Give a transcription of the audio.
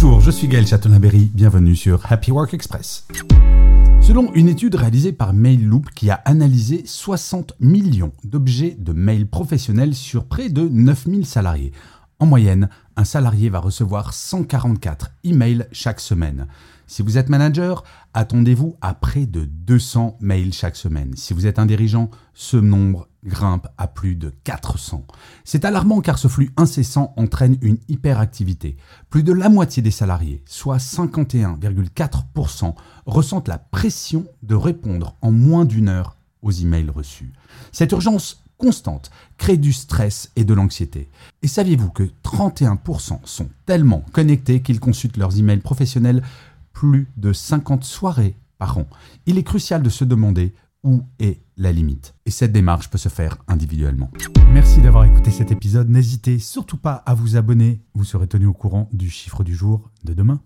Bonjour, je suis Gaël Chatonaberry, bienvenue sur Happy Work Express. Selon une étude réalisée par MailLoop qui a analysé 60 millions d'objets de mail professionnels sur près de 9000 salariés, en moyenne, un salarié va recevoir 144 emails chaque semaine. Si vous êtes manager, attendez-vous à près de 200 mails chaque semaine. Si vous êtes un dirigeant, ce nombre grimpe à plus de 400. C'est alarmant car ce flux incessant entraîne une hyperactivité. Plus de la moitié des salariés, soit 51,4%, ressentent la pression de répondre en moins d'une heure aux emails reçus. Cette urgence constante crée du stress et de l'anxiété. Et saviez-vous que 31% sont tellement connectés qu'ils consultent leurs emails professionnels plus de 50 soirées par an? Il est crucial de se demander où est la limite. Et cette démarche peut se faire individuellement. Merci d'avoir écouté cet épisode. N'hésitez surtout pas à vous abonner. Vous serez tenu au courant du chiffre du jour de demain.